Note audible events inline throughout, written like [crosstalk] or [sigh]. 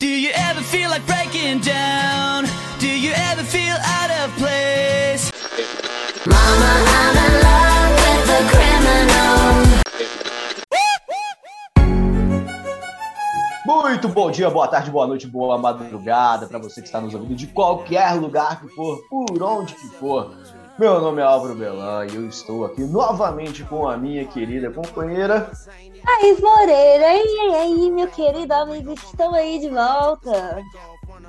Do you ever feel like breaking down? Do you ever feel out of place? Mama, I'm in love with a criminal. Muito bom dia, boa tarde, boa noite, boa madrugada para você que está nos ouvindo de qualquer lugar que for, por onde que for. Meu nome é Álvaro Belan e eu estou aqui novamente com a minha querida companheira. Thaís Moreira, e aí, meu querido amigo, estamos aí de volta.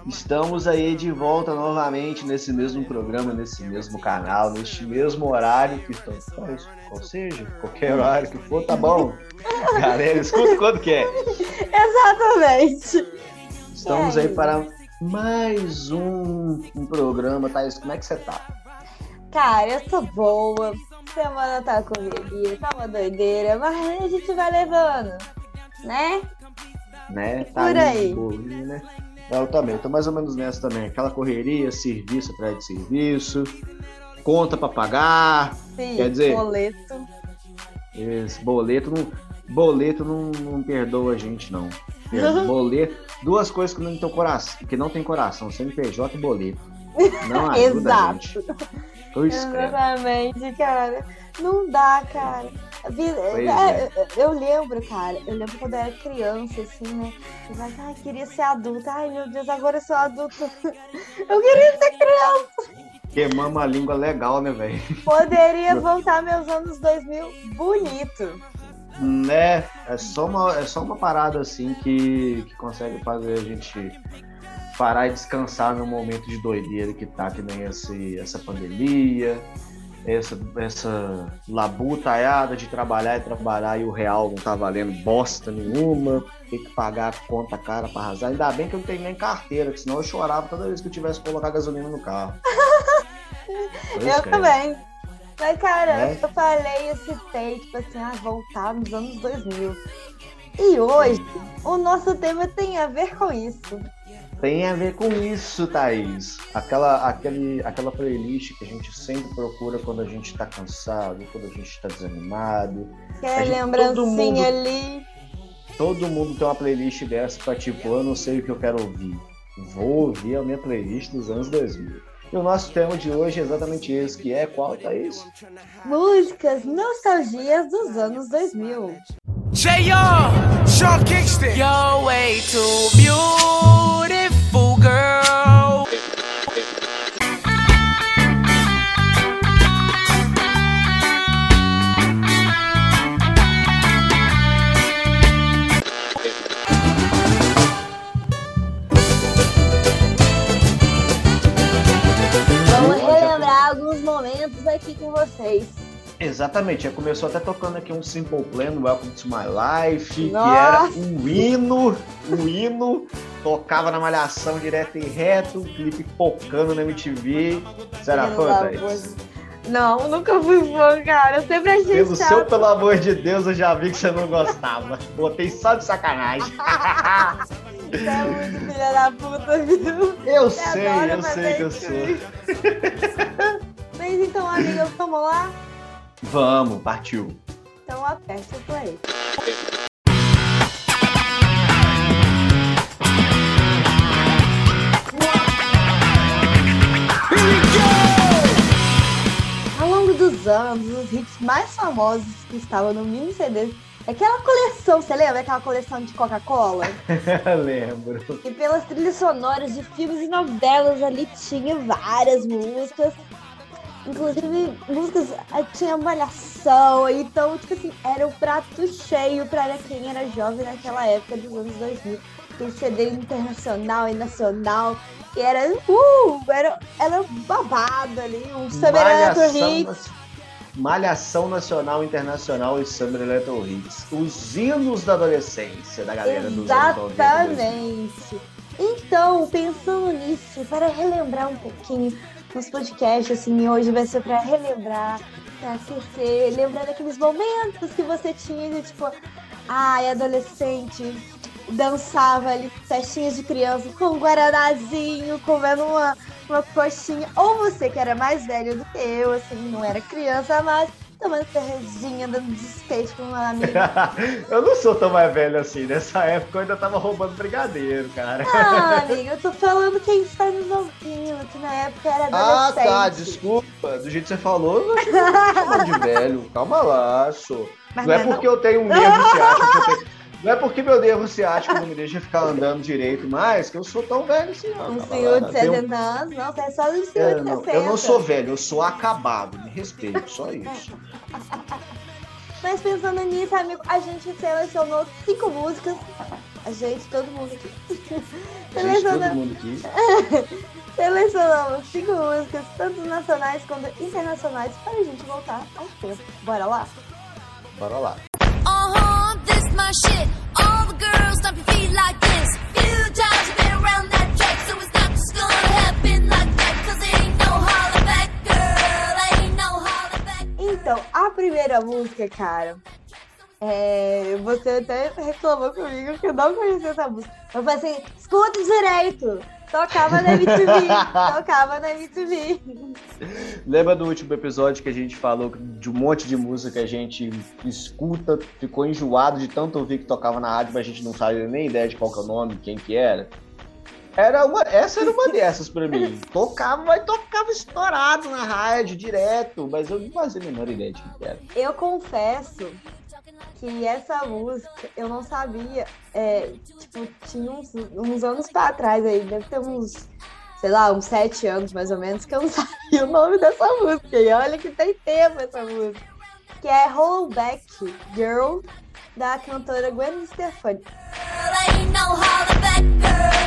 Estamos aí de volta novamente nesse mesmo programa, nesse mesmo canal, neste mesmo horário que estamos. Ou seja, qualquer horário que for, tá bom. [laughs] Galera, escuta quando quer. Exatamente. Estamos É. aí para mais um, um programa. Thaís, como é que você tá? Cara, eu tô boa. Semana tá correria, tá uma doideira, mas a gente vai levando, né? né? Por aí. bolinha, né? Eu também, tô mais ou menos nessa também. Aquela correria, serviço atrás de serviço, conta pra pagar, Sim, Quer dizer- boleto. esse boleto não, boleto não, não perdoa a gente, não. [laughs] Boleto, duas coisas que não tem coração, que não tem coração, CNPJ e boleto. Não [laughs] ajuda a gente. Credo. Exatamente, cara. Não dá, cara. Pois é, eu, lembro, cara, eu lembro quando eu era criança, assim, né? Eu falava, ai, queria ser adulta. Ai, meu Deus, agora eu sou adulta. [laughs] Eu queria ser criança. Queimamos a língua legal, né, velho? Poderia voltar meus anos 2000 bonito. Né? É só uma, é só uma parada assim que, que consegue fazer a gente parar e descansar no momento de doideira que tá, que nem esse, essa pandemia, essa, essa labutaiada de trabalhar e trabalhar e o real não tá valendo bosta nenhuma, tem que pagar a conta cara pra arrasar. Ainda bem que eu não tenho nem carteira, que senão eu chorava toda vez que eu tivesse que colocar gasolina no carro. [laughs] Eu também. Mas, cara, Né? eu falei, eu citei, tipo assim, ah, voltar nos anos 2000. E hoje, o nosso tema tem a ver com isso. Tem a ver com isso, Thaís. Aquela, aquele, aquela playlist que a gente sempre procura quando a gente tá cansado, quando a gente tá desanimado. Que A é gente- lembrancinha todo mundo- ali. Todo mundo tem uma playlist dessa pra tipo, eu não sei o que eu quero ouvir. Vou ouvir a minha playlist dos anos 2000. E o nosso tema de hoje é exatamente esse, que é qual, Thaís? Músicas nostalgias dos anos 2000. JR, Sean Kingston. You're way too beautiful, Exatamente, já começou até tocando aqui um Simple Plan, Welcome to My Life, que Nossa. era um hino, um hino, tocava na malhação direto e reto, clipe focando na MTV. Você era Pelo fã, Não, nunca fui fã, cara. Eu sempre achei Pelo chato. seu, pelo amor de Deus, eu já vi que você não gostava. Botei só de sacanagem. [laughs] Você é muito filha da puta, viu? Eu Você sei, eu sei que eu sou. Mas então, amiga, vamos lá? Vamos, partiu. Então aperte o play. Ao longo dos anos, os hits mais famosos que estavam no mini CD, aquela coleção, você lembra aquela coleção de Coca-Cola? [laughs] Lembro. E pelas trilhas sonoras de filmes e novelas ali tinha várias músicas. Inclusive, músicas ah, tinha malhação, então, tipo assim, era um prato cheio para quem era jovem naquela época dos anos 2000. Tem CD internacional e nacional, que era, uh, era, era babado ali, um Summer Electro Hits. Malhação Nacional, Internacional e Summer Electro Hits. Os hinos da adolescência da galera dos anos 90. 2000. Exatamente. Então, pensando nisso, para relembrar um pouquinho nos podcasts, assim, hoje vai ser para relembrar, para aquecer, lembrar daqueles momentos que você tinha de tipo, ai, adolescente, dançava ali, festinhas de criança, com um guaranazinho, comendo uma, uma coxinha. Ou você que era mais velho do que eu, assim, não era criança, mas tomando cervejinha, andando de skate com uma amiga. [laughs] eu não sou tão mais velho assim. Nessa época eu ainda tava roubando brigadeiro, cara. Ah, [laughs] amiga, eu tô falando quem está nos ouvindo, que na época era Ah, adolescente. tá, desculpa. Do jeito que você falou, eu não tô chamando de [laughs] velho. Calma lá, sou. Mas Não é não. porque eu tenho um nervo ciático. que eu tenho- Não é porque meu nervo ciático não me deixa ficar andando direito mais que eu sou tão velho assim, não. Um senhor de Tenho- 70 anos, não, você é só um senhor É, de não, 60. eu não sou velho, eu sou acabado. Me respeito, só isso. [laughs] Mas pensando nisso, amigo, a gente selecionou cinco músicas. A gente, todo mundo aqui. Gente, todo Selecionou- mundo aqui. [laughs] Selecionamos cinco músicas, tanto nacionais quanto internacionais, para a gente voltar ao tempo. Bora lá? Bora lá. Então, a primeira música, cara, é, você até reclamou comigo que eu não conhecia essa música. Eu falei assim, escuta direito. Tocava na MTV, tocava na MTV. Lembra do último episódio que a gente falou de um monte de música que a gente escuta, ficou enjoado de tanto ouvir que tocava na rádio, mas a gente não sabia nem ideia de qual que é o nome, quem que era? Era uma, essa era uma dessas pra mim. [laughs] Tocava, mas tocava estourado na rádio, direto, mas eu não fazia a menor ideia de quem que era. Eu confesso que essa música eu não sabia. é, tipo, tinha uns, uns anos pra trás aí, deve ter uns, sei lá, uns sete anos mais ou menos, que eu não [laughs] sabia o nome dessa música. E olha que tem tempo essa música. Que é Rollback Girl, da cantora Gwen Stefani. Girl,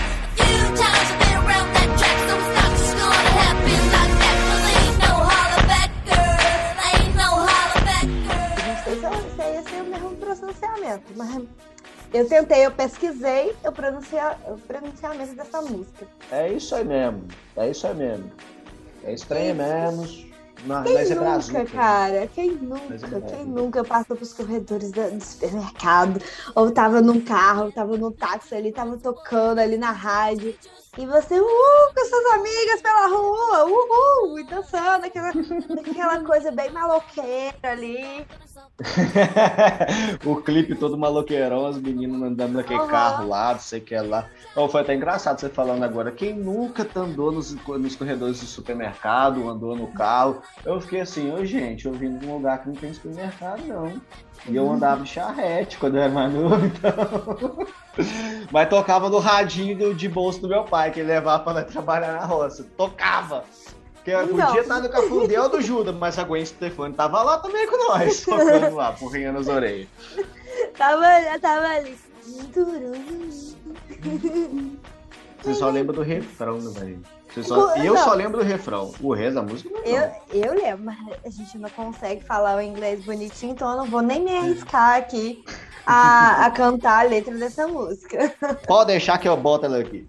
eu tentei, eu pesquisei o, pronuncia, o pronunciamento dessa música. É isso aí mesmo, é isso aí mesmo. É estranho mesmo. Quem é nunca, Brasil. cara? Quem é nunca? verdade. Quem nunca passou pelos corredores do supermercado? Ou tava num carro, ou tava no táxi ali, tava tocando ali na rádio. E você, uh, com suas amigas pela rua, uhul, e dançando, aquela, [laughs] aquela coisa bem maloqueira ali. [laughs] o clipe todo maloqueirão, as meninas andando naquele Aham. carro lá, não sei o que lá. Oh, foi até engraçado você falando agora. Quem nunca andou nos, nos corredores do supermercado, andou no carro? Eu fiquei assim, ô gente, eu vim num lugar que não tem supermercado, não. E eu andava de charrete quando eu era mais novo, [laughs] então. Mas tocava no radinho de bolso do meu pai, que ele levava nós trabalhar na roça. Tocava! Porque Então. podia estar no Cafundel do Judas, mas a Gwen Stefani tava lá também com nós, [laughs] tocando lá, porrinha nas orelhas. Tava, tava ali. Você só lembra do refrão, né, velho? Você só- Não. Eu só lembro do refrão. O resto da música não. Eu, eu lembro, mas a gente não consegue falar o inglês bonitinho, então eu não vou nem me arriscar aqui a, a cantar a letra dessa música. Pode deixar que eu boto ela aqui.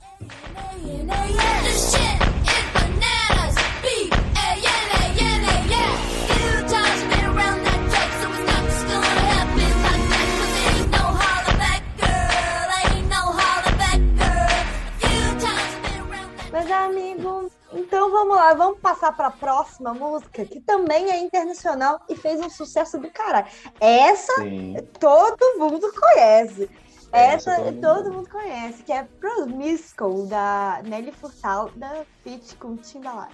Então vamos lá, vamos passar para a próxima música, que também é internacional e fez um sucesso do caralho. Essa Sim. todo mundo conhece. Essa Essa todo mundo todo mundo conhece, que é Promiscuous, da Nelly Furtado, da Fit com Timbaland.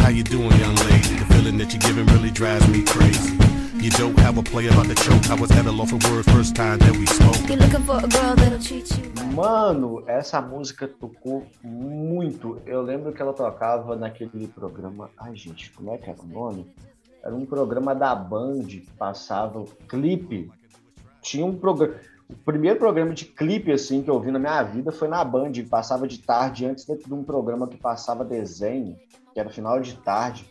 How you doing, young lady? The feeling that you're giving really drives me crazy. You don't have a play about the choke. I was at a loss for words first time that we spoke. You're looking for a girl that'll treat you Mano, essa música tocou muito. Eu lembro que ela tocava naquele programa. Ai, gente, como é que era o nome? Era um programa da Band que passava clipe. Tinha um programa. O primeiro programa de clipe assim que eu vi na minha vida foi na Band, passava de tarde antes de de um programa que passava desenho, que era final de tarde.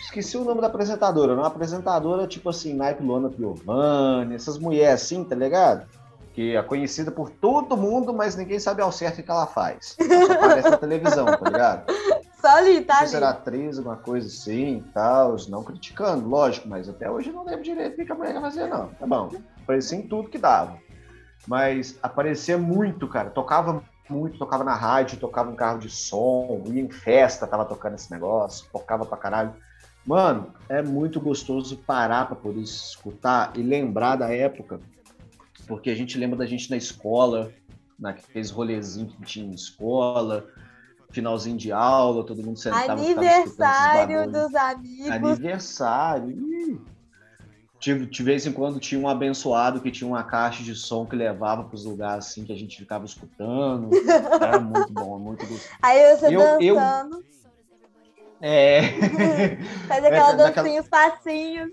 Esqueci o nome da apresentadora. Uma apresentadora tipo assim, naipe Luana Piovani, essas mulheres assim, tá ligado? Que é conhecida por todo mundo, mas ninguém sabe ao certo o que ela faz. Ela Só aparece na televisão, tá ligado? Só ali, tá ali. se era atriz, alguma coisa assim e tal, não criticando, lógico, mas até hoje eu não lembro direito o que a mulher ia fazer, não. Tá bom. Aparecia em tudo que dava. Mas aparecia muito, cara. Tocava muito, tocava na rádio, tocava em carro de som, ia em festa, tava tocando esse negócio, tocava pra caralho. Mano, é muito gostoso parar pra poder escutar e lembrar da época, porque a gente lembra da gente na escola, naqueles rolezinhos que tinha em escola, finalzinho de aula, todo mundo esses Aniversário dos amigos. Aniversário. ih. De, de vez em quando tinha um abençoado que tinha uma caixa de som que levava para os lugares assim que a gente ficava escutando. [laughs] Era muito bom, muito gostoso. Aí você Eu- eu- dançando, É. [laughs] faz aquela É, dancinha, os passinhos.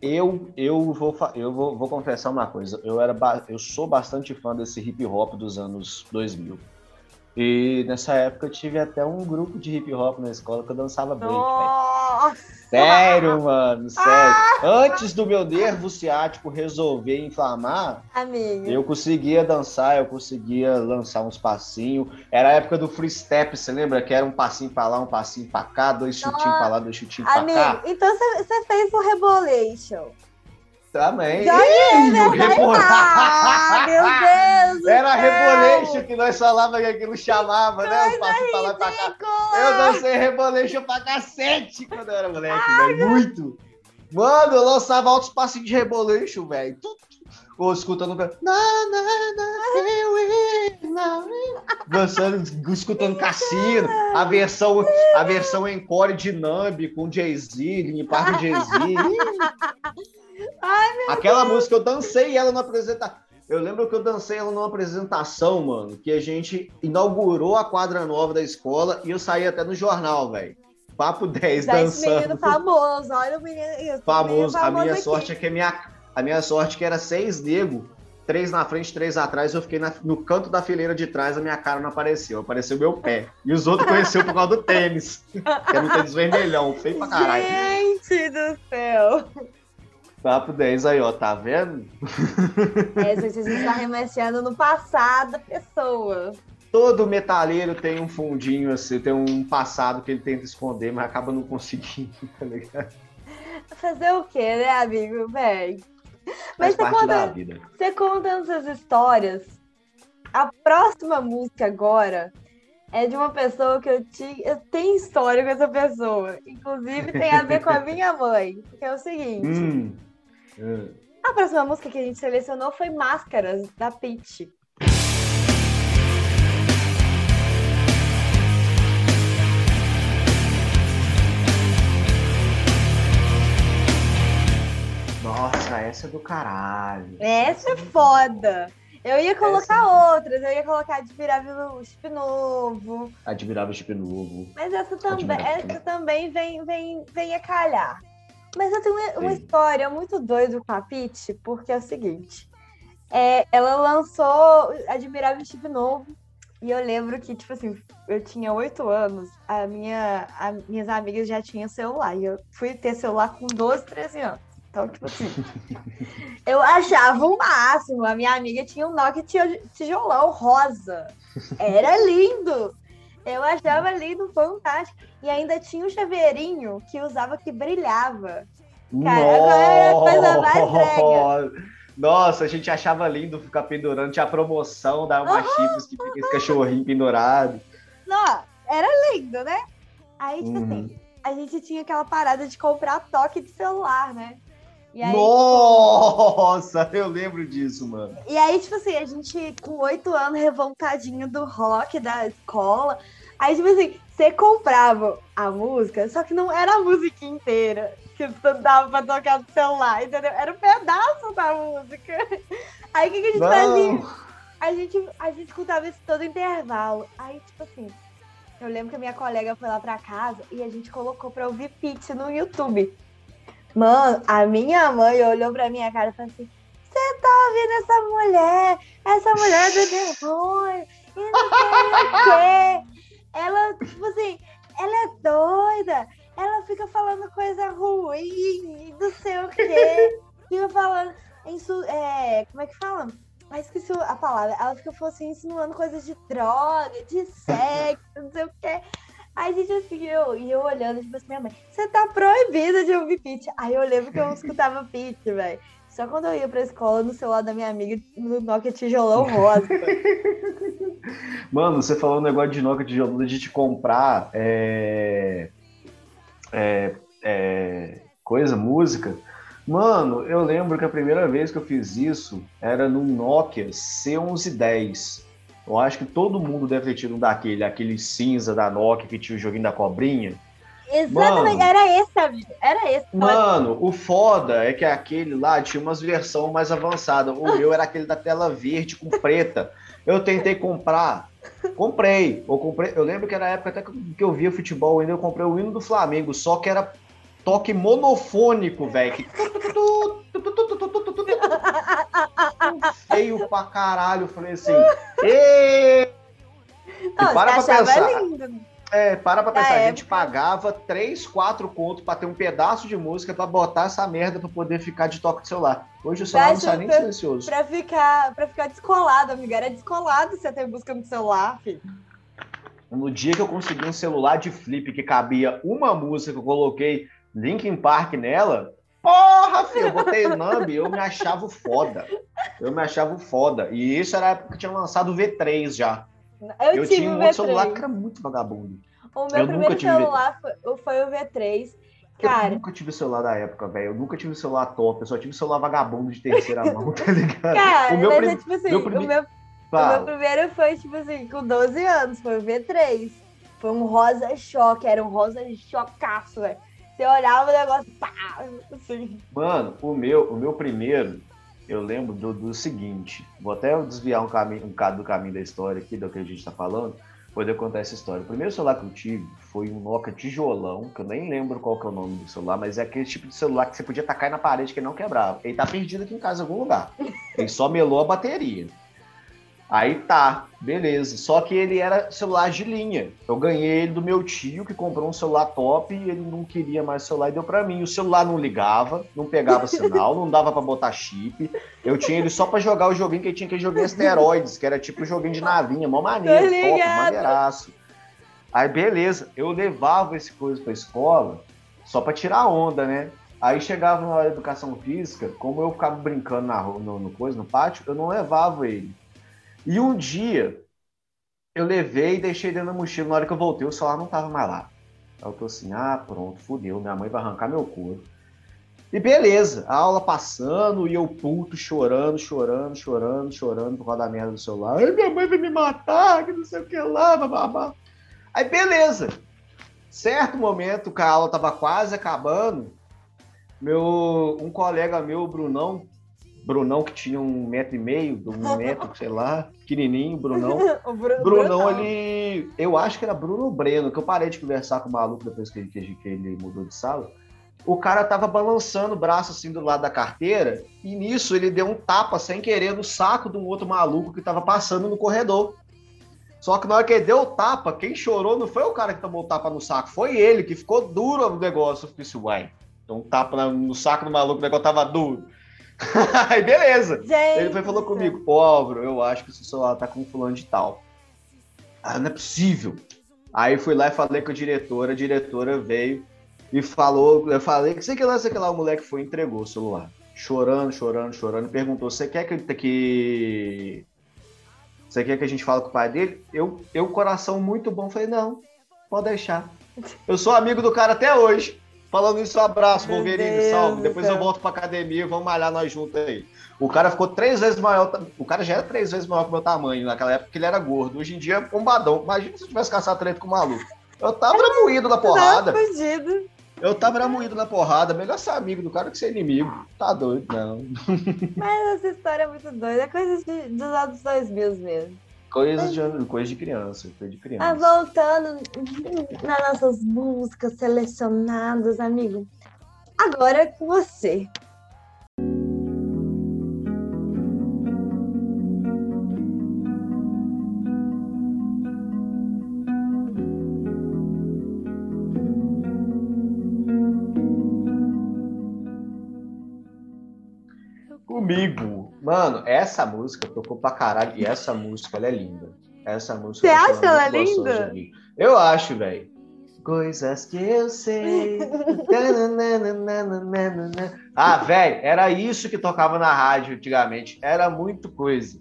Eu, eu, vou, eu vou, vou confessar uma coisa. Eu, era eu sou bastante fã desse hip hop dos anos 2000. E nessa época eu tive até um grupo de hip hop na escola que eu dançava break, velho. Nossa! Sério, mano, sério. Antes do meu nervo ciático resolver inflamar, Amiga. eu conseguia dançar, eu conseguia lançar uns passinhos. Era a época do free step, você lembra? Que era um passinho pra lá, um passinho pra cá, dois chutinhos pra lá, dois chutinhos pra Amigo, cá. então você você fez o Rebolation. Também. Joguei, Ih, né? Rebol- Ah, meu Deus! Era! Rebolation que nós falávamos que aquilo chamava, né? O passinho pra lá e pra cá. Eu dancei Rebolation pra cacete quando eu era moleque, velho. Muito. Mano, eu lançava altos passinhos de Rebolation, velho. Ou escutando. Na, na, na. Dançando, escutando Cassino. A versão, a versão encore de Numb com Jay-Z, Linkin Park Jay-Z. Aquela música eu dancei ela na apresentação. Eu lembro que eu dancei ela numa apresentação, mano, que a gente inaugurou a quadra nova da escola e eu saí até no jornal, velho. Papo 10 Já esse menino dançando. famoso, olha o menino. menino Famoso. A minha aqui. sorte é que a minha, a minha sorte é que era seis nego, três na frente, três atrás. Eu fiquei na- no canto da fileira de trás, a minha cara não apareceu, apareceu meu pé. E os outros conheceu por causa do tênis, que era um tênis vermelhão, feio pra caralho. Gente do céu! Papo 10 aí, ó, tá vendo? É, gente, a gente tá remexendo no passado da pessoa. Todo metaleiro tem um fundinho assim, tem um passado que ele tenta esconder, mas acaba não conseguindo, [laughs] tá ligado? Fazer o quê, né, amigo? Faz Mas você conta, você contando essas histórias, a próxima música agora é de uma pessoa que eu tinha. Eu tenho história com essa pessoa. Inclusive tem a ver com a minha mãe. Que é o seguinte. [laughs] Hum. Hum. A próxima música que a gente selecionou foi Máscaras, da Pitty. Nossa, essa é do caralho. Essa é foda. Eu ia colocar outras, eu ia colocar Admirável Chip Novo, Admirável Chip Novo. mas essa também, essa também vem, vem, vem a calhar. Mas eu tenho uma, história muito doida com a Pitty, porque é o seguinte: é, ela lançou Admirável Chip Novo, e eu lembro que, tipo assim, eu tinha oito anos, a minha, a- minhas amigas já tinham celular, e eu fui ter celular com 12, 13 anos. Então, tipo assim, [laughs] eu achava o máximo. A minha amiga tinha um Nokia tijolão rosa. Era lindo. Eu achava lindo, fantástico. E ainda tinha um chaveirinho que usava que brilhava. Cara, agora é a coisa mais brega. Nossa, a gente achava lindo ficar pendurando. Tinha a promoção da uma chips que fica esse cachorrinho pendurado. Não, era lindo, né? Aí, tipo Uhum. assim, a gente tinha aquela parada de comprar toque de celular, né? E aí, Nossa, eu lembro disso, mano. E aí, tipo assim, a gente com oito anos, revoltadinho do rock da escola. Aí, tipo assim, você comprava a música, só que não era a música inteira que dava pra tocar no celular, entendeu? Era um pedaço da música. Aí, o que, que a gente fazia? A gente, a gente escutava isso todo intervalo. Aí, tipo assim, eu lembro que a minha colega foi lá pra casa e a gente colocou pra ouvir Pitch no YouTube. Mano, a minha mãe olhou pra minha cara e falou assim: Você tá ouvindo essa mulher? Essa mulher do [laughs] demônio, e não sei o quê. Ela, tipo assim, ela é doida. Ela fica falando coisa ruim, não sei o quê. Fica falando. Insu é, como é que fala? Ah, esqueci a palavra. Ela fica falando assim, insinuando coisas de droga, de sexo, não sei o quê. Aí, gente, assim, eu, e eu olhando, tipo assim, minha mãe, você tá proibida de ouvir pitch. Aí eu lembro que eu escutava pitch, velho. Só quando eu ia pra escola, no celular da minha amiga, no Nokia tijolão rosa. [laughs] Mano, você falou um negócio de Nokia tijolão de te comprar é, é, é, coisa, música. Mano, eu lembro que a primeira vez que eu fiz isso era num Nokia C1110. Eu acho que todo mundo deve ter tido um daquele, aquele cinza da Nokia que tinha o joguinho da cobrinha. Exatamente, Mano. era esse, amigo. Era esse. Mano, o foda é que aquele lá tinha umas versões mais avançadas. O meu era aquele da tela verde com preta. Eu tentei comprar, comprei. Eu, comprei, eu lembro que era a época até que eu via futebol ainda, eu comprei o hino do Flamengo, só que era toque monofônico, velho. Feio pra caralho. Eu falei assim, E para pra pensar. lindo. É, para pra pensar, a gente pagava 3, 4 contos pra ter um pedaço de música pra botar essa merda pra poder ficar de toque de celular. Hoje o celular não sai nem pra- silencioso. Pra ficar, pra ficar descolado, amiga. Era descolado você ter busca no celular, filho. No dia que eu consegui um celular de flip que cabia uma música, eu coloquei Linkin Park nela. Porra, filho, eu botei Numb, eu me achava foda. Eu me achava foda. E isso era a época que tinha lançado o V3 já. Eu, Eu, tive tinha um o outro V3. celular que era muito vagabundo. O meu eu primeiro celular foi, foi o V3. Eu Cara, nunca tive celular da época, velho. Eu nunca tive celular top. Eu só tive celular vagabundo de terceira [laughs] mão, tá ligado? cara, o meu mas prim- é tipo assim, meu o, meu, o meu primeiro foi, tipo assim, com 12 anos, foi o V3. Foi um rosa choque, era um rosa chocaço, velho. Você olhava o negócio, pá, assim. Mano, o meu, o meu primeiro, eu lembro do, do seguinte. Vou até desviar um caminho, um bocado do caminho da história aqui, do que a gente tá falando, poder contar essa história. O primeiro celular que eu tive foi um Nokia tijolão, que eu nem lembro qual que é o nome do celular, mas é aquele tipo de celular que você podia tacar na parede que não quebrava. Ele tá perdido aqui em casa em algum lugar. Ele só melou a bateria. Aí tá, beleza. Só que ele era celular de linha. Eu ganhei ele do meu tio, que comprou um celular top e ele não queria mais celular e deu pra mim. O celular não ligava, não pegava [laughs] sinal, não dava pra botar chip. Eu tinha ele só pra jogar o joguinho que tinha que joguinho esteroides, que era tipo um joguinho de navinha, mó maneiro, top, maneiraço. Aí beleza, eu levava esse coisa pra escola só pra tirar onda, né? Aí chegava na hora de educação física, como eu ficava brincando na rua, no, no coisa, no pátio, eu não levava ele. E um dia eu levei e deixei dentro da mochila. Na hora que eu voltei, o celular não tava mais lá. Aí eu tô assim, ah, pronto, fudeu, minha mãe vai arrancar meu couro. E beleza, a aula passando e eu puto, chorando, chorando, chorando, chorando por causa da merda do celular. Ai, minha mãe vai me matar, que não sei o que lá, babá. Aí beleza. Certo momento, que a aula tava quase acabando, meu, um colega meu, o Brunão, Brunão que tinha um metro e meio, um [laughs] metro, sei lá, pequenininho, [laughs] Brunão. o Bruno, Brunão, ele. Eu acho que era Bruno Breno, que eu parei de conversar com o maluco depois que ele, que ele- mudou de sala. O cara tava balançando o braço assim do lado da carteira, e nisso ele deu um tapa sem querer no saco de um outro maluco que tava passando no corredor. Só que na hora que ele deu o tapa, quem chorou não foi o cara que tomou o tapa no saco, foi ele, que ficou duro o negócio. Eu falei assim, uai, deu um tapa no saco do maluco, o negócio tava duro. [laughs] Aí beleza. Gente, Ele foi falou comigo, Álvaro, eu acho que esse celular tá com fulano de tal. Ah, não é possível. Aí fui lá e falei com a diretora, a diretora veio e falou, eu falei que sei que lá, sei que lá, o moleque foi e entregou o celular. Chorando, chorando, chorando, perguntou, você quer que, que... Você quer que a gente fale com o pai dele? Eu, eu coração muito bom, falei, não, pode deixar. Eu sou amigo do cara até hoje. Falando isso, um abraço, Meu Wolverine, Deus salve. Depois céu. eu volto pra academia, vamos malhar nós juntos aí. O cara ficou três vezes maior. O cara já era três vezes maior que o meu tamanho naquela época, que ele era gordo. Hoje em dia é bombadão. Imagina se eu tivesse caçado treta com o maluco. Eu tava [laughs] moído na porrada. Não. Eu tava moído na porrada. Melhor ser amigo do cara que ser inimigo. Tá doido, não. [laughs] Mas essa história é muito doida. É coisa de- dos anos 2000 mesmo. Coisa de, coisa de criança. Coisa de criança. Ah, voltando nas nossas músicas selecionadas, amigo. Agora é com você. Comigo. Mano, essa música tocou pra caralho. E essa música, ela é linda. Essa música. Você eu acho acha ela gostosa linda? Eu acho, velho. Coisas que eu sei. [laughs] ah, velho, era isso que tocava na rádio antigamente. Era muito coisa.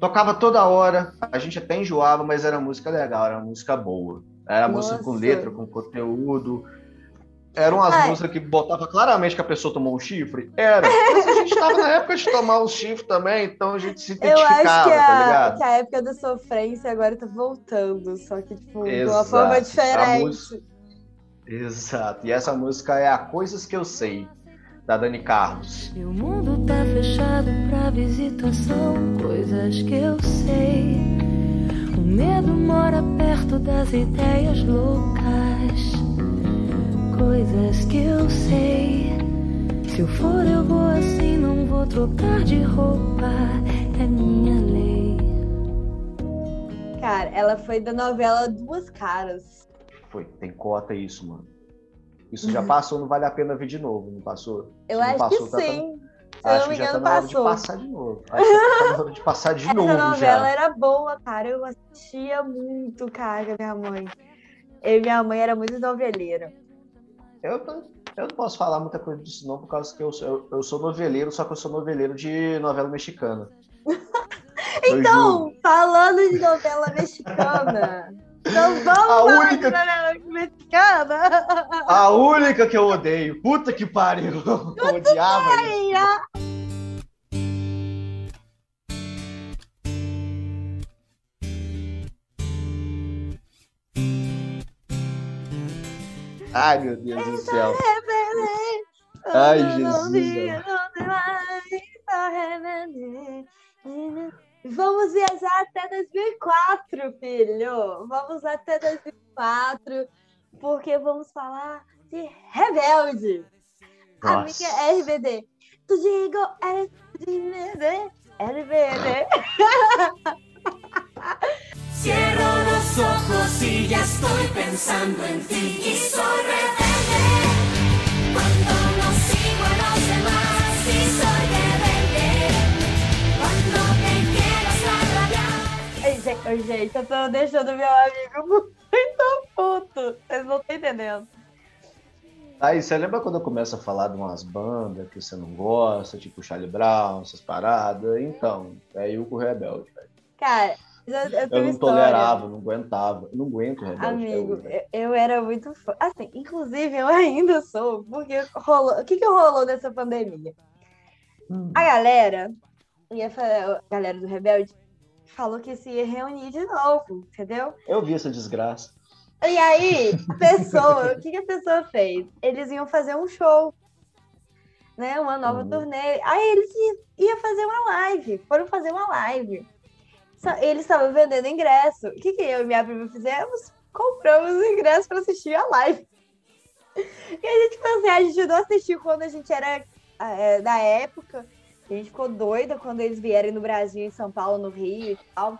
Tocava toda hora, a gente até enjoava, mas era música legal, era música boa. Era música com Nossa. letra, com conteúdo. Eram as Ai. músicas que botava claramente que a pessoa tomou um chifre? Era. Mas a gente tava na época de tomar um chifre também, então a gente se [laughs] Eu acho identificava, que tá a, ligado? que a época da sofrência agora tá voltando, só que tipo, de uma forma diferente. música- Exato. E essa música é a Coisas Que Eu Sei, da Dani Carlos. Meu mundo tá fechado pra visitação, coisas que eu sei. O medo mora perto das ideias loucas, coisas que eu sei. Se eu for, eu vou assim, não vou trocar de roupa, é minha lei. Cara, ela foi da novela Duas Caras. Foi, tem cota isso, mano. Isso já passou, não vale a pena ver de novo, não passou? Eu Se não acho passou, que tá- sim. Se eu Acho não me que já tá engano, na hora de passou. passar de novo. Acho que tá na hora de passar de [laughs] Essa novo novela já. era boa, cara. Eu assistia muito, cara, minha mãe. Eu e minha mãe era muito noveleira. Eu, não- eu não posso falar muita coisa disso não, por causa que eu, sou- eu, eu sou noveleiro, só que eu sou noveleiro de novela mexicana. [laughs] Então, falando de novela mexicana. Então [laughs] vamos A falar única- de novela mexicana. A única que eu odeio. Puta que pariu. Eu [laughs] odiava. Ai, meu Deus do céu. Ai, Jesus. Vamos viajar até 2004, filho. Vamos até 2004, porque vamos falar de Rebelde. A Nossa. minha RBD. Tu digo RBD. RBD. [laughs] Cierro los ojos y ya estoy pensando en ti. Y soy rebelde cuando no sigo a los demás. Y soy rebelde cuando te quieras arraigar. Ai, gente, gente, eu tô deixando meu amigo muito puto. Vocês não estão entendendo. Aí, você lembra quando eu começo a falar de umas bandas que você não gosta, tipo Charlie Brown, essas paradas? Então, é eu com o Rebelde, velho. Cara, eu, eu Eu não tolerava, não aguentava. Eu não aguento Rebelde. Amigo, hoje. eu, eu era muito fã. Assim, inclusive eu [laughs] ainda sou, porque rolou. O que, que rolou nessa pandemia? Hum. A galera, ia fa- a galera do Rebelde, falou que se ia reunir de novo, entendeu? Eu vi essa desgraça. E aí, a [laughs] pessoa, o que, que a pessoa fez? Eles iam fazer um show, né? Uma nova Uhum. turnê. Aí eles iam fazer uma live, foram fazer uma live. Eles estavam vendendo ingresso. O que, que eu e minha prima fizemos? Compramos os ingressos para assistir a live. E a gente falou assim, a gente não assistiu quando a gente era é, da época. A gente ficou doida quando eles vierem no Brasil, em São Paulo, no Rio e tal.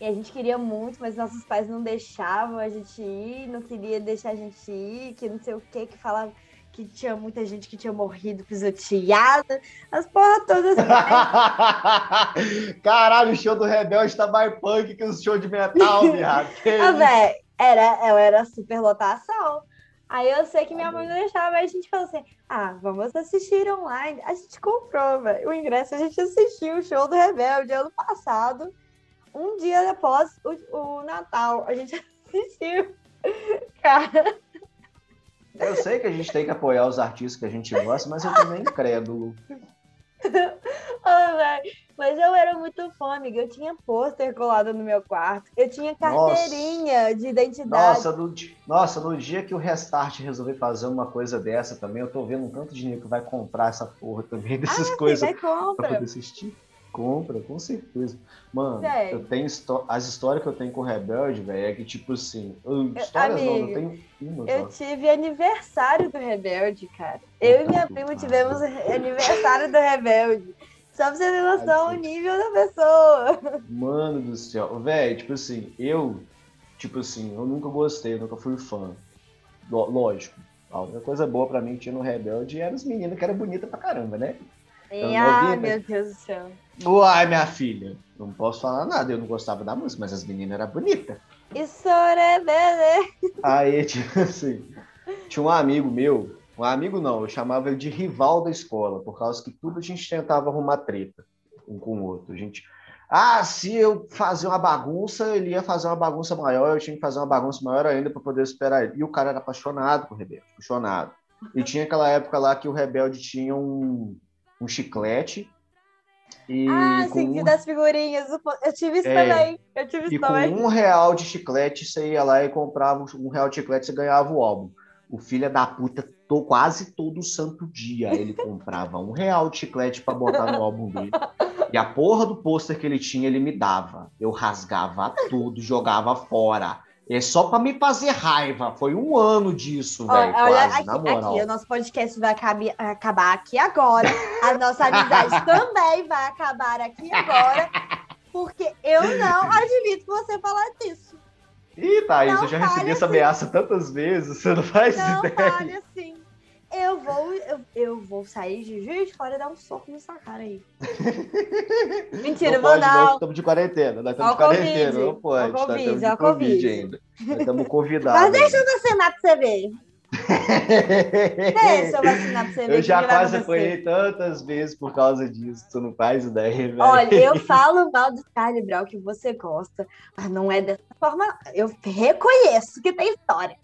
E a gente queria muito, mas nossos pais não deixavam a gente ir, não queria deixar a gente ir, que não sei o que, que falava que tinha muita gente que tinha morrido pisoteada, as porra todas. [laughs] Caralho, o show do Rebelde tá mais punk que o show de metal, [laughs] viado. Ah, velho, era, ela era super lotação. Aí eu sei que minha mãe não deixava, aí a gente falou assim: ah, vamos assistir online. A gente comprou, velho, o ingresso, a gente assistiu o show do Rebelde ano passado, um dia após o, o Natal. A gente [laughs] assistiu. Cara, Eu sei que a gente tem que apoiar os artistas que a gente gosta, mas eu também incrédulo. [laughs] velho, mas eu era muito fã, amiga. Eu tinha pôster colado no meu quarto, eu tinha carteirinha de identidade. Nossa no, nossa, no dia que o Restart resolver fazer uma coisa dessa também, eu tô vendo um tanto de dinheiro que vai comprar essa porra também, dessas Ah, coisas vai pra compra. poder assistir. Compra, com certeza. Mano, eu tenho as histórias que eu tenho com o Rebelde, velho, é que tipo assim. eu- Histórias não, eu amigo, tenho uma Eu só. tive aniversário do Rebelde, cara. Eu e minha prima tivemos aniversário do Rebelde. Só pra você ter noção o nível da pessoa. Mano do céu, velho, tipo assim, eu, tipo assim, eu nunca gostei, eu nunca fui fã. Lógico, a única coisa boa pra mim tinha no Rebelde era as meninas que eram bonitas pra caramba, né? E, não ah, meu Deus do céu. Uai, minha filha, não posso falar nada, eu não gostava da música, mas as meninas eram bonitas. Isso é bebê. Aí, [laughs] tipo assim, tinha um amigo meu, um amigo não, eu chamava ele de rival da escola, por causa que tudo a gente tentava arrumar treta um com o outro. A gente, ah, se eu fazer uma bagunça, ele ia fazer uma bagunça maior, eu tinha que fazer uma bagunça maior ainda para poder superar ele. E o cara era apaixonado por Rebelde, apaixonado. E tinha aquela época lá que o Rebelde tinha um, um chiclete e Ah, com sim, um das figurinhas. Eu tive isso É. também. Eu tive E isso com também. um real de chiclete, você ia lá e comprava um real de chiclete, você ganhava o álbum. O filho da puta, to- quase todo santo dia, ele comprava um real de chiclete pra botar no álbum dele. E a porra do pôster que ele tinha, ele me dava. Eu rasgava tudo, jogava fora. É só pra me fazer raiva. Foi um ano disso, velho. Olha, Quase, aqui, na moral. aqui, o nosso podcast vai acabi- acabar aqui agora. A nossa amizade [laughs] também vai acabar aqui agora. Porque eu não admito você falar disso. Ih, Thaís, Não eu já recebi fale essa assim. ameaça tantas vezes, você não faz Não ideia. fale assim. Eu vou, eu, eu vou sair de Juiz Fora e dar um soco na sua cara aí. [laughs] Mentira, não vou pode, não. estamos de quarentena. Nós estamos de quarentena, não pode. nós Covid, estamos de Covid ainda. Nós estamos convidados. Mas deixa eu vacinar pra você ver. Deixa eu vacinar pra você [laughs] ver. Eu já quase apanhei tantas vezes por causa disso. Tu não faz ideia, velho. Olha, eu [laughs] falo mal do Charlie Brown que você gosta, mas não é dessa forma. Eu reconheço que tem história.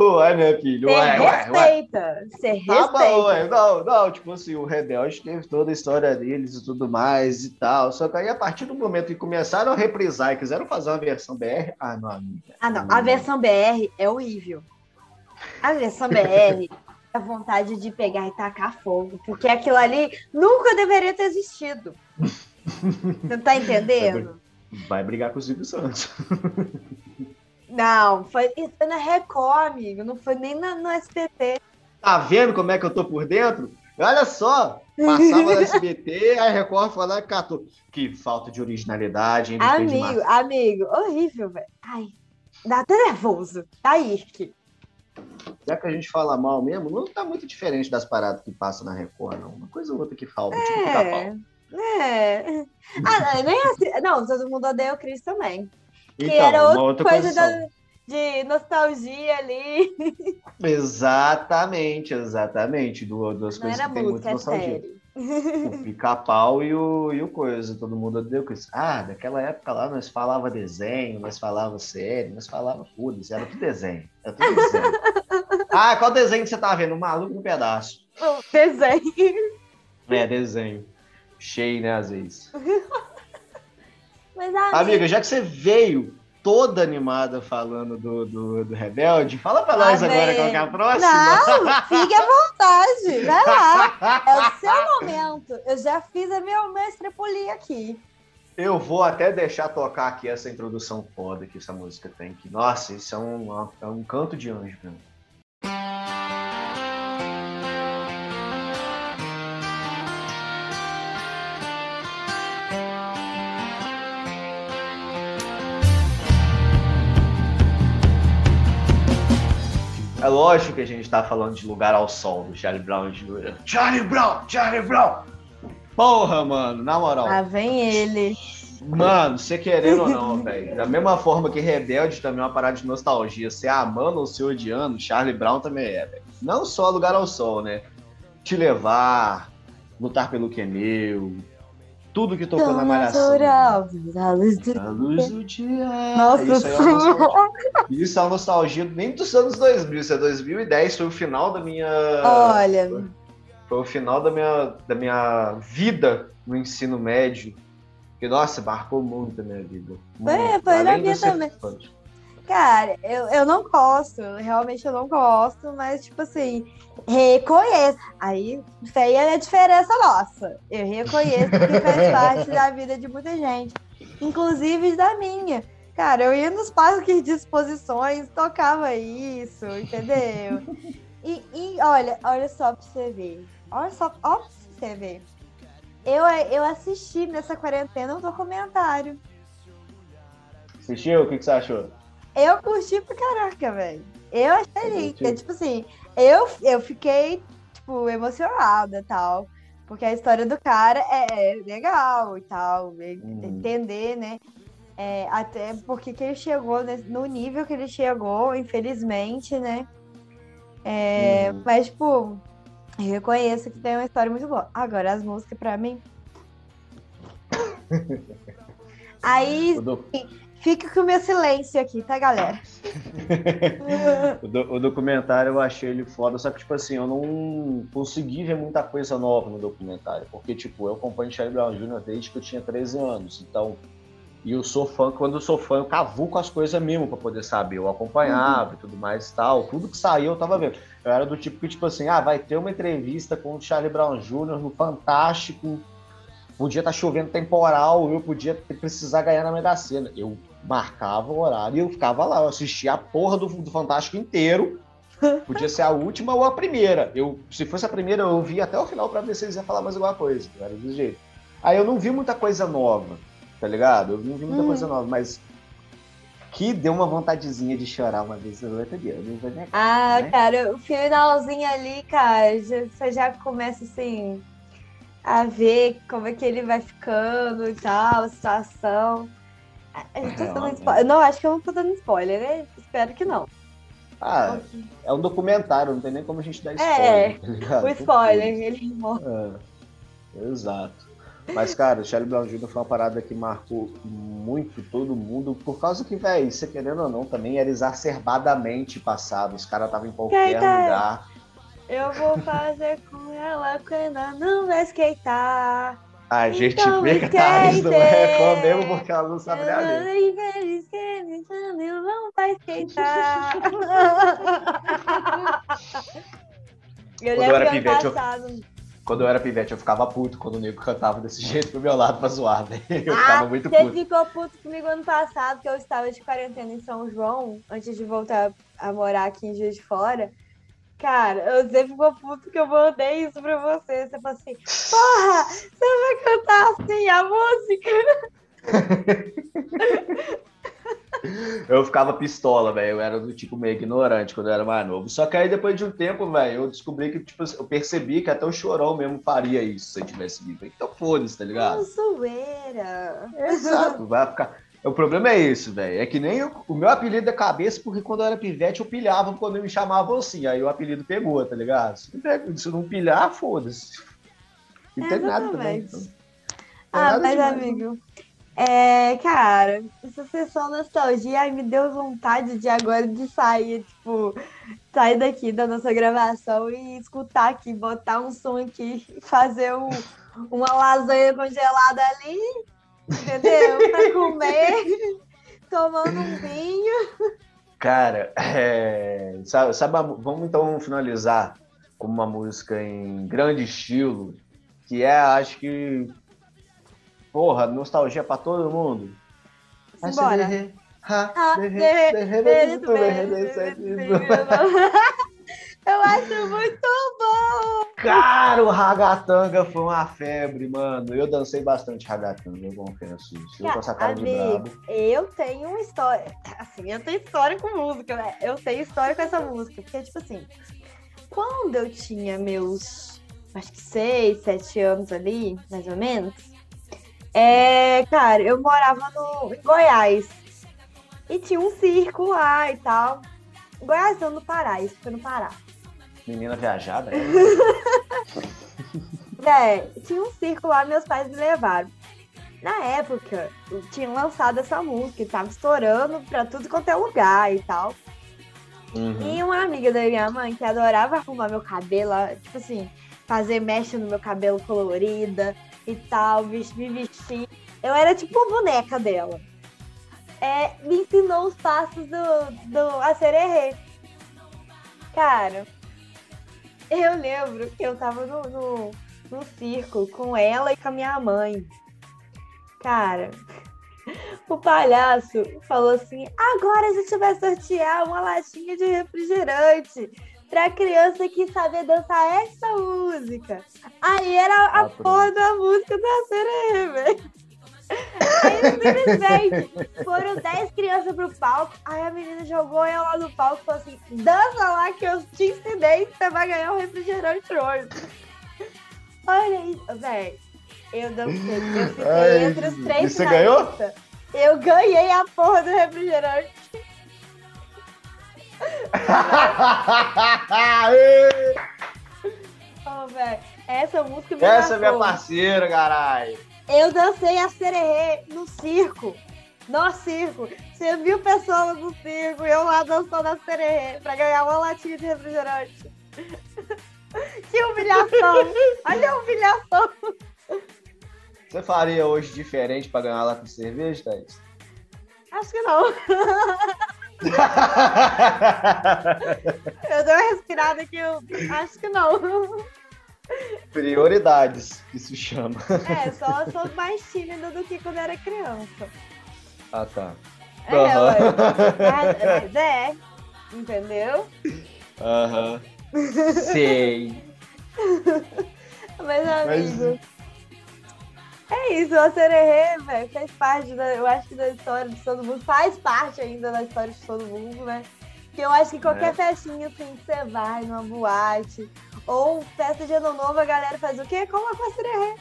Ué, né, filho? Você respeita. Você bom, respeita. ué. Não, não, tipo assim, o Rebelde teve toda a história deles e tudo mais e tal. Só que aí, a partir do momento que começaram a reprisar e quiseram fazer uma versão BR, ah, não, amiga. Ah, não. A versão BR é horrível. A versão BR é [laughs] vontade de pegar e tacar fogo, porque aquilo ali nunca deveria ter existido. Você tá [laughs] entendendo? Vai brigar com o Silvio Santos. [laughs] Não, foi, isso foi na Record, amigo. Não foi nem na- no SBT. Tá vendo como é que eu tô por dentro? Olha só, passava no SBT, [laughs] a Record foi lá e catou. Que falta de originalidade, fez Amigo, amigo, horrível, velho. Ai, dá até nervoso. Tá aí. Já que a gente fala mal mesmo, não tá muito diferente das paradas que passam na Record, não. Uma coisa ou outra que falta, tipo pica-pau. É. É. [laughs] Ah, nem assim. Não, todo mundo odeia o Chris também. Que Então, era outra outra coisa da- de nostalgia ali. [laughs] Exatamente, exatamente. Du- Duas coisas que tem muita é nostalgia. série. O [laughs] pica-pau e o, e o coisa. Todo mundo o Chris. Ah, daquela época lá nós falava desenho, nós falava série, nós falava foda-se, era tudo desenho. Era tudo desenho. [laughs] ah, qual desenho que você tá vendo? Maluco no pedaço. O desenho. É, desenho. Cheio, né, às vezes. Mas, amigo, Amiga, já que você veio toda animada falando do, do, do Rebelde, fala pra nós agora vem. qual que é a próxima. Não, fique à vontade. Vai lá. É o seu [laughs] momento. Eu já fiz a minha mestre polir aqui. Eu vou até deixar tocar aqui essa introdução foda que essa música tem. Que, nossa, isso é um, é um canto de anjo, mesmo. É lógico que a gente tá falando de Lugar ao Sol, do Charlie Brown Jr. Charlie Brown! Charlie Brown! Porra, mano, na moral. Lá vem ele. Mano, você querendo ou não, [laughs] velho. Da mesma forma que Rebelde também é uma parada de nostalgia. Você amando ou se odiando, Charlie Brown também é, velho. Não só Lugar ao Sol, né? Te levar, lutar pelo que é meu. Tudo que tocou na malhação. Natural, da luz do- A luz do dia. Nossa isso é uma Senhora. nostalgia. Isso é uma nostalgia nem dos anos 2000, isso é 2010, foi o final da minha. Olha, Foi o final da minha, da minha vida no ensino médio. Que, nossa, marcou muito a minha vida. Foi- Muito. foi na Além de minha também. fã. Cara, eu, eu não gosto. Realmente eu não gosto, mas, tipo assim, reconheço. Aí, isso aí é a diferença nossa. Eu reconheço que faz [laughs] parte da vida de muita gente, inclusive da minha. Cara, eu ia nos parques de exposições, tocava isso, entendeu? E, e olha, olha só pra você ver. Olha só, ó pra você ver. Eu, eu assisti nessa quarentena um documentário. Assistiu? O que, que você achou? Eu curti pra caraca, velho. Eu achei lindo. curti. Tipo assim, eu, eu fiquei, tipo, emocionada e tal. Porque a história do cara é, é legal e tal. Uhum. Entender, né? É, até porque que ele chegou nesse- no nível que ele chegou, infelizmente, né? É, Uhum. Mas, tipo, eu reconheço que tem uma história muito boa. Agora, as músicas, pra mim. [laughs] Aí, Fica com o meu silêncio aqui, tá, galera? [laughs] o do- o documentário eu achei ele foda, só que, tipo assim, eu não consegui ver muita coisa nova no documentário. Porque, tipo, eu acompanho Charlie Brown Jr. desde que eu tinha 13 anos. Então, e eu sou fã, quando eu sou fã, eu cavuco as coisas mesmo pra poder saber. Eu acompanhava e tudo mais e tal. Tudo que saiu eu tava vendo. Eu era do tipo que, tipo assim, ah, vai ter uma entrevista com o Charlie Brown Jr. no Fantástico. Podia estar chovendo temporal, eu podia precisar ganhar na Mega Sena. Eu marcava o horário e eu ficava lá. Eu assistia a porra do, do Fantástico inteiro. [laughs] Podia ser a última ou a primeira. Eu, se fosse a primeira, eu via até o final pra ver se eles iam falar mais alguma coisa. Era do jeito. Aí eu não vi muita coisa nova, tá ligado? Eu não vi muita Hum. coisa nova, mas que deu uma vontadezinha de chorar uma vez ou outra, eu não vou negar. Ah, né? cara, o finalzinho ali, cara, já- você já começa assim a ver como é que ele vai ficando e tal, a situação. É, ó, spoiler. Não, acho que eu não tô dando spoiler, né? Espero que não. Ah, é um documentário, não tem nem como a gente dar É, spoiler. tá ligado? O spoiler, ele morre. É, exato. Mas, cara, o Charlie Brown Jr. foi uma parada que marcou muito todo mundo, por causa que, velho, você querendo ou não, também era exacerbadamente passado. Os caras estavam em qualquer Cara, lugar. Eu vou fazer com ela quando não vai skatear. A gente Então, vê que a Thaís não é mesmo porque ela não sabe nem a letra. Não vai skatear. [laughs] Eu Quando eu lembro era pivete, eu- passado. Quando eu era pivete, eu ficava puto quando o nego cantava desse jeito pro meu lado pra zoar, velho. [laughs] Eu Ah, ficava muito Você puto. ficou puto comigo ano passado, que eu estava de quarentena em São João, antes de voltar a morar aqui em Juiz de Fora. Cara, você ficou puto que eu mandei isso pra você. Você falou assim, porra, você vai cantar assim a música? [laughs] Eu ficava pistola, velho. Eu era do tipo meio ignorante quando eu era mais novo. Só que aí depois de um tempo, velho, eu descobri que, tipo, eu percebi que até o chorão mesmo faria isso se eu tivesse vivo. Então foda-se, tá ligado? Zoeira. Exato, vai ficar. O problema é isso, velho. É que nem o, o meu apelido é cabeça, porque quando eu era pivete eu pilhava quando me chamavam assim. Aí o apelido pegou, tá ligado? Se não, pega- se não pilhar, foda-se. Não tem nada também. Então. Ah, nada mas demais, amigo, é, cara, essa sessão nostalgia ai, me deu vontade de agora de sair, tipo, sair daqui da nossa gravação e escutar aqui, botar um som aqui, [laughs] fazer um- uma lasanha congelada ali, entendeu? Pra comer, tomando um vinho. Cara, é, sabe, sabe vamos então finalizar com uma música em grande estilo, que é, acho que, porra, nostalgia pra todo mundo. Simbora. Ha, Ah, Eu acho muito bom! Cara, o ragatanga foi uma febre, mano. Eu dancei bastante ragatanga, eu confesso isso. Eu com essa cara de Amigo, brabo. eu tenho uma história. Assim, eu tenho história com música, né? Eu tenho história com essa música. Porque, tipo assim, quando eu tinha meus, acho que seis, sete anos ali, mais ou menos, é, cara, eu morava no, em Goiás. E tinha um circo lá e tal. Goiás não, no Pará, isso foi no Pará. Menina viajada, é? [laughs] [laughs] É, tinha um circo lá, meus pais me levaram. Na época, eu tinha lançado essa música, e tava estourando pra tudo quanto é lugar e tal. Uhum. E uma amiga da minha mãe que adorava arrumar meu cabelo, tipo assim, fazer mecha no meu cabelo colorida e tal, me vestir. Eu era tipo uma boneca dela. É, me ensinou os passos do, do acererê. Cara, eu lembro que eu tava no, no, no circo com ela e com a minha mãe. Cara, [laughs] o palhaço falou assim: agora a gente vai sortear uma latinha de refrigerante pra criança que saber dançar essa música. Aí era a Ah, porra da música da sereia, velho. Aí simplesmente foram 10 crianças pro palco. Aí a menina jogou ela lá no palco e falou assim: dança lá que eu te ensinei que você vai ganhar um refrigerante hoje. Olha isso, velho. Eu dancei, eu fiquei Ai, entre os e três você ganhou? Eu ganhei a porra do refrigerante. [laughs] Ô, velho, essa música me Essa é minha marcou. parceira, caralho. Eu dancei a sererê no circo. No circo. Você viu pessoas no circo e eu lá dançando a sererê pra ganhar uma latinha de refrigerante. [laughs] que humilhação. Olha a humilhação. Você faria hoje diferente pra ganhar lá com cerveja, Thaís? Acho que não. [laughs] Eu dei uma respirada aqui, eu acho que não. Prioridades, que se chama. É, só sou mais tímida do que quando era criança. Ah, tá. É, Aham. ué. Mas, mas é, entendeu? Aham. Sei. Mas, amigo. É isso, a Sererê, velho, faz parte da. Eu acho que da história de todo mundo. Faz parte ainda da história de todo mundo, né? Que eu acho que qualquer É. festinha assim que você vai numa boate, ou festa de ano novo, a galera faz o quê? Coloca a Sererê.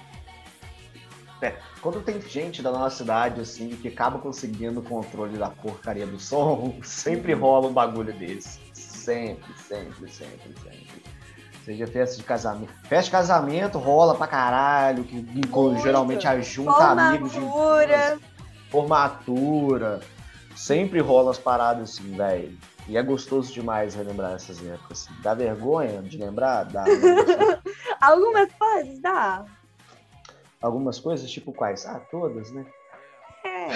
Quando tem gente da nossa cidade, assim, que acaba conseguindo o controle da porcaria do som, [laughs] sempre rola um bagulho desse. Sempre, sempre, sempre, sempre. Seja festa de casamento. Festa de casamento rola pra caralho, que Muito. geralmente ajunta amigos de Formatura. formatura. Sempre rola as paradas assim, velho. E é gostoso demais relembrar essas épocas. Dá vergonha de lembrar? Dá. [laughs] Algumas coisas dá. Algumas coisas, tipo quais? Ah, todas, né? É.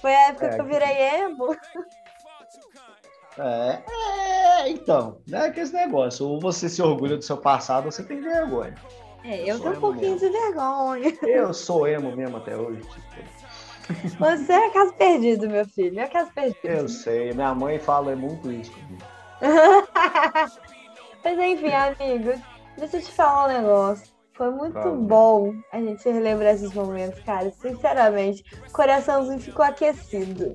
Foi a época É, que eu virei emo. É, é, então, né, que esse negócio. Ou você se orgulha do seu passado, ou você tem vergonha. É, eu Sou tenho um pouquinho mesmo. de vergonha. Eu sou emo mesmo até hoje. tipo, Você é caso perdido, meu filho. É caso perdido. eu sei, minha mãe fala muito isso comigo. [laughs] Mas enfim, amigos, deixa eu te falar um negócio. Foi muito Fala. bom a gente relembrar esses momentos, cara. Sinceramente, o coraçãozinho ficou aquecido.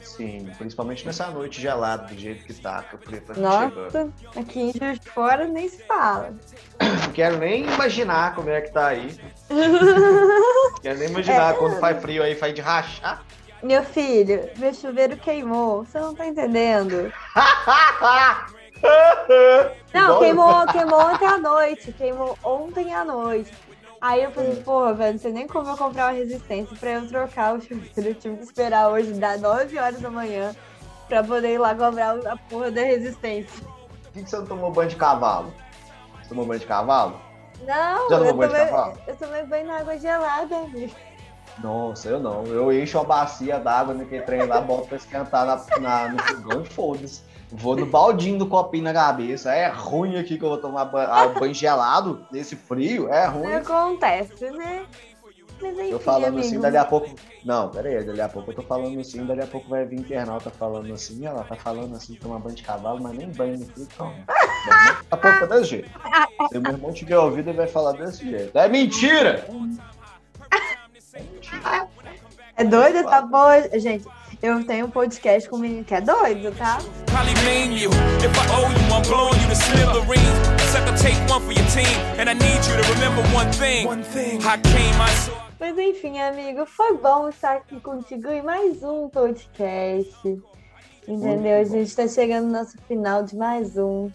Sim, principalmente nessa noite gelada, do jeito que tá, que o frio tá chegando. Nossa, aqui em Juiz de Fora nem se fala. Não quero nem imaginar como é que tá aí. [laughs] quero nem imaginar É. quando faz frio aí, faz de rachar. Meu filho, meu chuveiro queimou. Você não tá entendendo. [laughs] Não, queimou, queimou ontem à noite. Queimou ontem à noite. Aí eu falei, porra, velho, não sei nem como eu comprar uma resistência pra eu trocar o chuveiro. Eu tive que esperar hoje dar 9 horas da manhã pra poder ir lá comprar a porra da resistência. Por que, que você não tomou banho de cavalo? Você tomou banho de cavalo? Não, Já tomou eu tomei, eu tomei banho na água gelada, amigo. Nossa, eu não. Eu encho a bacia d'água naquele trem lá, boto pra esquentar na, na- no fogão e foda-se. Vou no baldinho do copinho na cabeça. É ruim aqui que eu vou tomar ah, banho gelado nesse frio. É ruim. Acontece, né? Mas enfim, Eu falando assim, dali a pouco. Não, pera aí, dali a pouco eu tô falando assim, dali a pouco vai vir internauta falando assim, ela tá falando assim, tomar banho de cavalo, mas nem banho no frio toma. Daqui a pouco é desse jeito. Se meu irmão tiver ouvido, ele vai falar desse jeito. É mentira! É mentira. É doido essa porra? Gente, eu tenho um podcast com um menino que é doido, tá? Probably maim you. If I owe you, I'm blowing you to smithereens. Sucker, take one for your team. And I need you to remember one thing. One thing. I came, I saw. Mas enfim, amigo, foi bom estar aqui contigo em mais um podcast. Entendeu? A gente tá chegando no nosso final de mais um.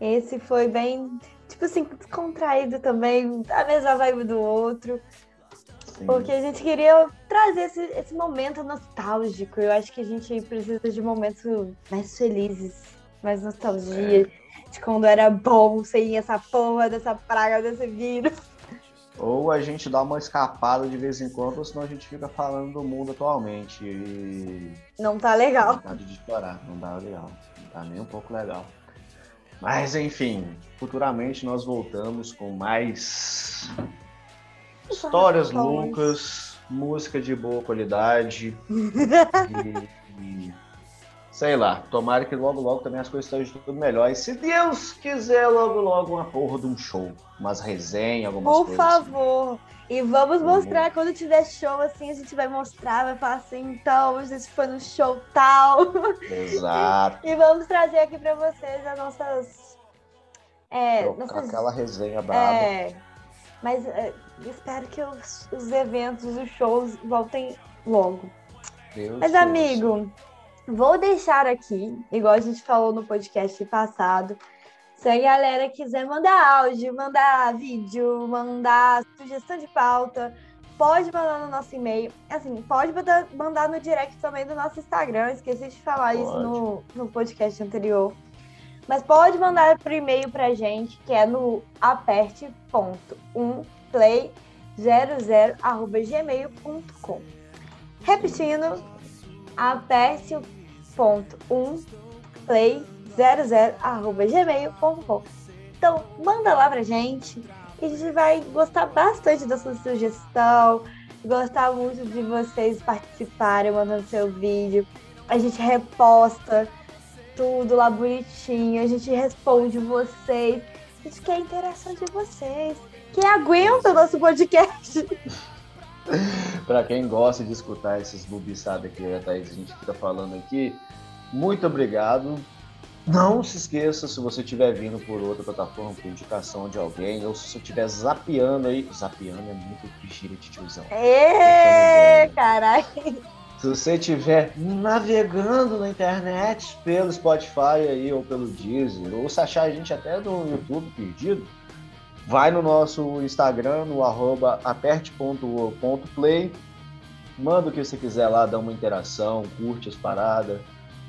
Esse foi bem, tipo assim, descontraído também, a mesma vibe do outro. Sim. Porque a gente queria trazer esse, esse momento nostálgico. Eu acho que a gente precisa de momentos mais felizes, mais nostalgia. De quando era bom sem essa porra dessa praga, desse vírus. Ou a gente dá uma escapada de vez em quando, ou senão a gente fica falando do mundo atualmente. E Não tá legal. vontade de chorar, não dá legal, não tá nem um pouco legal. Mas enfim, futuramente nós voltamos com mais histórias loucas, música de boa qualidade [laughs] e, e sei lá, tomara que logo logo também as coisas estejam tudo melhor. E se Deus quiser, logo logo uma porra de um show, umas resenhas, algumas Por coisas. assim. favor. E vamos Vamos. mostrar, quando tiver show assim, a gente vai mostrar, vai falar assim, então, gente foi no show tal. [laughs] Exato. e vamos trazer aqui pra vocês as nossas. É, nossas aquela resenha braba. É, mas é, espero que os, os eventos, os shows voltem logo. Deus, Mas, Deus. amigo, vou deixar aqui, igual a gente falou no podcast passado. Se a galera quiser mandar áudio, mandar vídeo, mandar sugestão de pauta, pode mandar no nosso e-mail. Assim, pode mandar, no direct também do nosso Instagram. Esqueci de falar isso Pode. no, no podcast anterior. Mas pode mandar por e-mail pra gente, que é no aperte.1play00@gmail.com. Repetindo, aperte.1play00@gmail.com. Então, manda lá pra gente. E a gente vai gostar bastante da sua sugestão. Gostar muito de vocês participarem, mandando seu vídeo. A gente reposta tudo lá bonitinho. A gente responde vocês. A gente quer a interação de vocês. Quem aguenta o nosso podcast? Pra quem gosta de escutar esses bubiçadas que a Thaís a gente fica falando aqui, muito obrigado. Não se esqueça, se você estiver vindo por outra plataforma, por indicação de alguém, ou se você estiver zapeando aí. Zapeando é muito gíria de tiozão. Ê, caralho. Se você estiver navegando na internet pelo Spotify aí, ou pelo Deezer, ou se achar a gente até no YouTube perdido, vai no nosso Instagram, no arroba aperte.play, manda o que você quiser lá, dá uma interação, curte as paradas.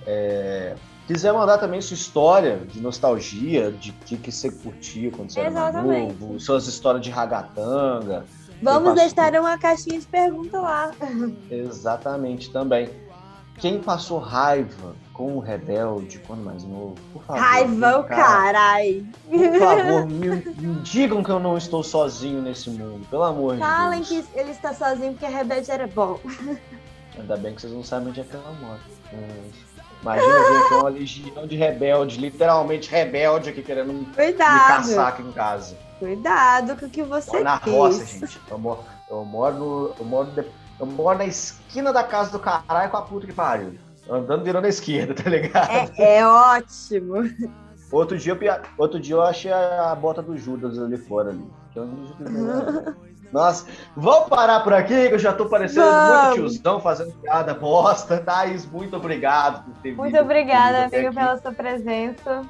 É, Quiser mandar também sua história de nostalgia, de que, que você curtia quando você era Exatamente. novo, suas histórias de ragatanga. Vamos deixar uma caixinha de pergunta lá. Exatamente, também. Quem passou raiva com o Rebelde quando mais novo, por favor. Raiva, o vem cá. carai. Por favor, [laughs] me, me digam que eu não estou sozinho nesse mundo, pelo amor de Falem Deus. que ele está sozinho porque Rebelde era bom. Ainda bem que vocês não sabem onde é que ela mora. Imagina aqui uma legião de rebelde, literalmente rebelde aqui querendo me Cuidado. caçar aqui em casa. Cuidado com o que você Moro na quis. roça, gente. Eu moro, eu moro no. Eu moro, de- eu moro na esquina da casa do caralho com a puta que pariu. Andando virando a esquerda, [laughs] tá ligado? É, é ótimo. Outro, dia, eu outro dia eu achei a, bota do Judas ali fora ali. Não- [laughs] Nossa, vamos parar por aqui, que eu já tô parecendo Vamos. muito tiozão fazendo piada bosta. Thaís, muito obrigado por ter Muito vindo obrigada, até amiga, aqui. pela sua presença.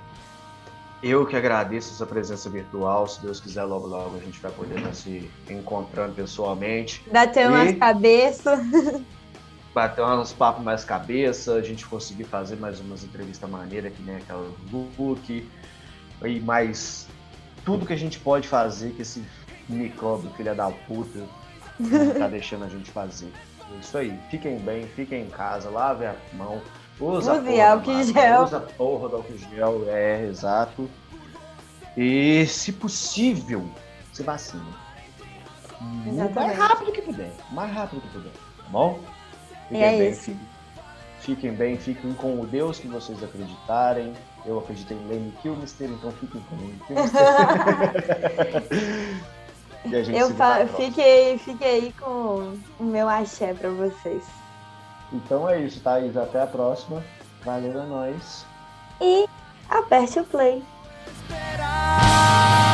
Eu que agradeço essa presença virtual. Se Deus quiser, logo, logo a gente vai poder estar se encontrando pessoalmente. Bater E- umas cabeças. [laughs] bater uns papos mais cabeça, a gente conseguir fazer mais umas entrevistas maneiras, que nem aquela do Luke, e mais tudo que a gente pode fazer que esse micróbio, filha da puta, [laughs] tá deixando a gente fazer. É isso aí. Fiquem bem, fiquem em casa, lavem a mão, usa a Use álcool gel. Usa a porra do álcool gel, é, exato. E, se possível, se vacina. O mais rápido que puder. O mais rápido que puder. Tá bom? Fiquem É bem, fiquem, fiquem bem, fiquem com o Deus que vocês acreditarem. Eu acredito em Lenny Kilmister, então fiquem com Lenny Kilmister. [laughs] [laughs] e a gente Eu fiquei, fiquei aí com o meu axé pra vocês. Então é isso, Thaís. Até a próxima. Valeu é a nós. E aperte o play. Esperar.